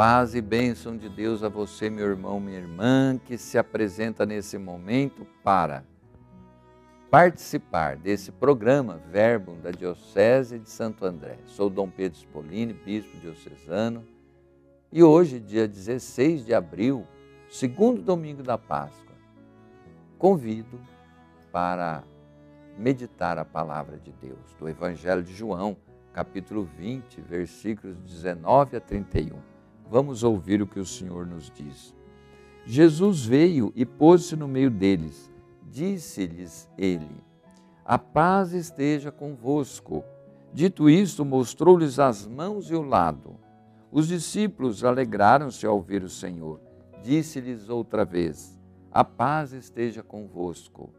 paz e bênção de Deus a você, meu irmão, minha irmã, que se apresenta nesse momento para participar desse programa Verbo da Diocese de Santo André. Sou Dom Pedro Spolini, bispo diocesano, e hoje, dia 16 de abril, segundo domingo da Páscoa, convido para meditar a palavra de Deus, do Evangelho de João, capítulo 20, versículos 19 a 31. Vamos ouvir o que o Senhor nos diz. Jesus veio e pôs-se no meio deles. Disse-lhes ele: A paz esteja convosco. Dito isto, mostrou-lhes as mãos e o lado. Os discípulos alegraram-se ao ver o Senhor. Disse-lhes outra vez: A paz esteja convosco.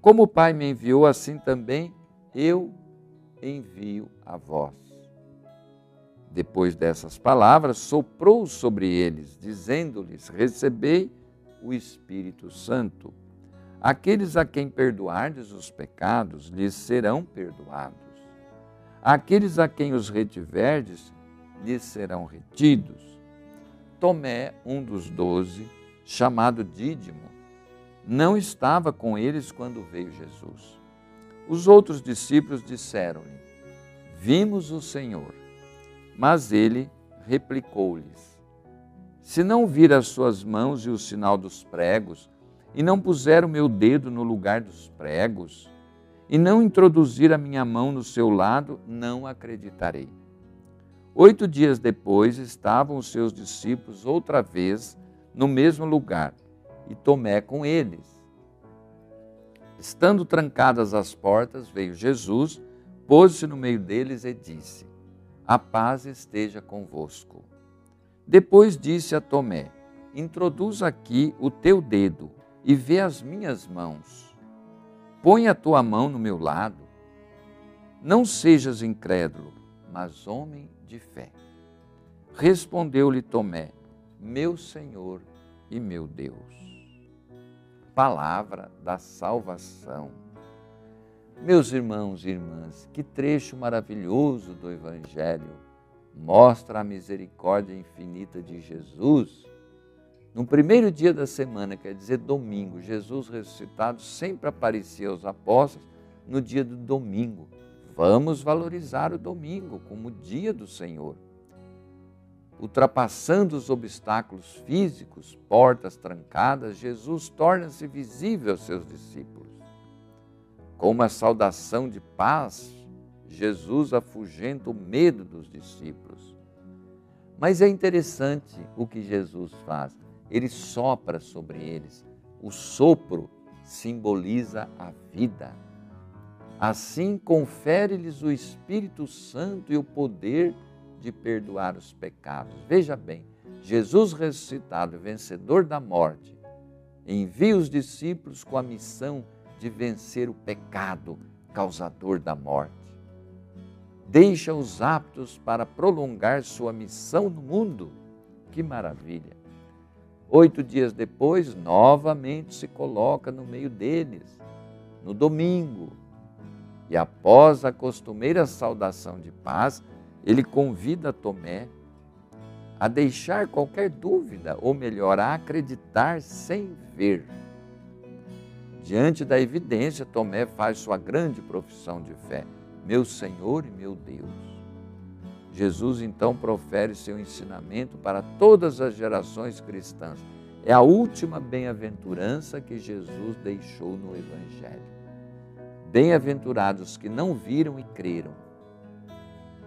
Como o Pai me enviou, assim também eu envio a vós. Depois dessas palavras, soprou sobre eles, dizendo-lhes: Recebei o Espírito Santo. Aqueles a quem perdoardes os pecados, lhes serão perdoados. Aqueles a quem os retiverdes, lhes serão retidos. Tomé, um dos doze, chamado Dídimo, não estava com eles quando veio Jesus. Os outros discípulos disseram-lhe: Vimos o Senhor. Mas ele replicou-lhes: Se não vir as suas mãos e o sinal dos pregos, e não puser o meu dedo no lugar dos pregos, e não introduzir a minha mão no seu lado, não acreditarei. Oito dias depois estavam os seus discípulos outra vez no mesmo lugar, e Tomé com eles. Estando trancadas as portas, veio Jesus, pôs-se no meio deles e disse: a paz esteja convosco. Depois disse a Tomé: Introduz aqui o teu dedo e vê as minhas mãos. Põe a tua mão no meu lado. Não sejas incrédulo, mas homem de fé. Respondeu-lhe Tomé: Meu Senhor e meu Deus. Palavra da salvação. Meus irmãos e irmãs, que trecho maravilhoso do Evangelho mostra a misericórdia infinita de Jesus. No primeiro dia da semana, quer dizer domingo, Jesus ressuscitado sempre aparecia aos apóstolos no dia do domingo. Vamos valorizar o domingo como dia do Senhor. Ultrapassando os obstáculos físicos, portas trancadas, Jesus torna-se visível aos seus discípulos. Com uma saudação de paz, Jesus afugenta o medo dos discípulos. Mas é interessante o que Jesus faz. Ele sopra sobre eles. O sopro simboliza a vida. Assim, confere-lhes o Espírito Santo e o poder de perdoar os pecados. Veja bem, Jesus ressuscitado, vencedor da morte, envia os discípulos com a missão de vencer o pecado causador da morte. Deixa-os aptos para prolongar sua missão no mundo. Que maravilha! Oito dias depois, novamente se coloca no meio deles, no domingo. E após a costumeira saudação de paz, ele convida Tomé a deixar qualquer dúvida, ou melhor, a acreditar sem ver. Diante da evidência, Tomé faz sua grande profissão de fé: Meu Senhor e meu Deus. Jesus então profere seu ensinamento para todas as gerações cristãs. É a última bem-aventurança que Jesus deixou no Evangelho. Bem-aventurados que não viram e creram.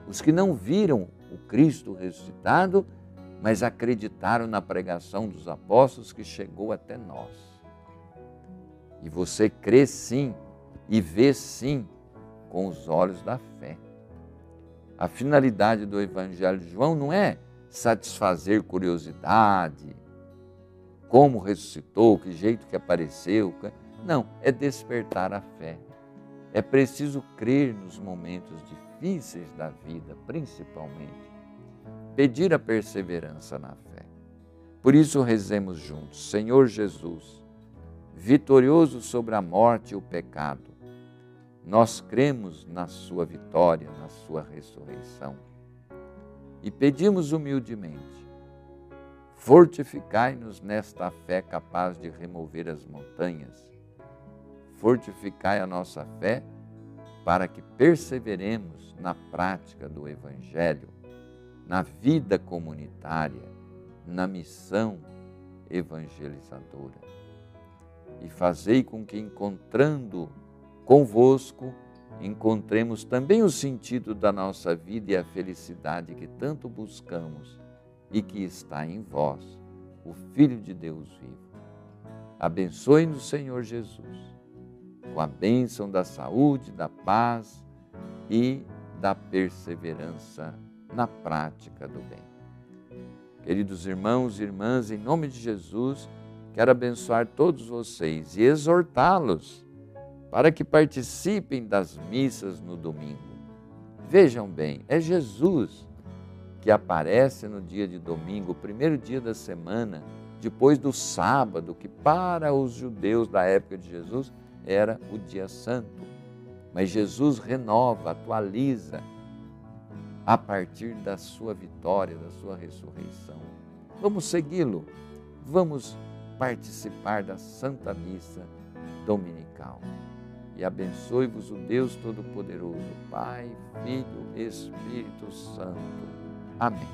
Os que não viram o Cristo ressuscitado, mas acreditaram na pregação dos apóstolos que chegou até nós. E você crê sim e vê sim com os olhos da fé. A finalidade do Evangelho de João não é satisfazer curiosidade, como ressuscitou, que jeito que apareceu. Não, é despertar a fé. É preciso crer nos momentos difíceis da vida, principalmente. Pedir a perseverança na fé. Por isso rezemos juntos, Senhor Jesus vitorioso sobre a morte e o pecado. Nós cremos na Sua vitória, na Sua ressurreição. E pedimos humildemente, Fortificai-nos nesta fé capaz de remover as montanhas. Fortificai a nossa fé para que perseveremos na prática do Evangelho, na vida comunitária, na missão evangelizadora. E fazei com que, encontrando convosco, encontremos também o sentido da nossa vida e a felicidade que tanto buscamos e que está em vós, o Filho de Deus vivo. Abençoe-nos, Senhor Jesus com a bênção da saúde, da paz e da perseverança na prática do bem. Queridos irmãos e irmãs, em nome de Jesus, quero abençoar todos vocês e exortá-los para que participem das missas no domingo. Vejam bem, é Jesus que aparece no dia de domingo, o primeiro dia da semana, depois do sábado, que para os judeus da época de Jesus era o dia santo. Mas Jesus renova, atualiza a partir da sua vitória, da sua ressurreição. Vamos segui-lo, vamos participar da Santa Missa Dominical. E abençoe-vos o Deus Todo-Poderoso, Pai, Filho, Espírito Santo. Amém.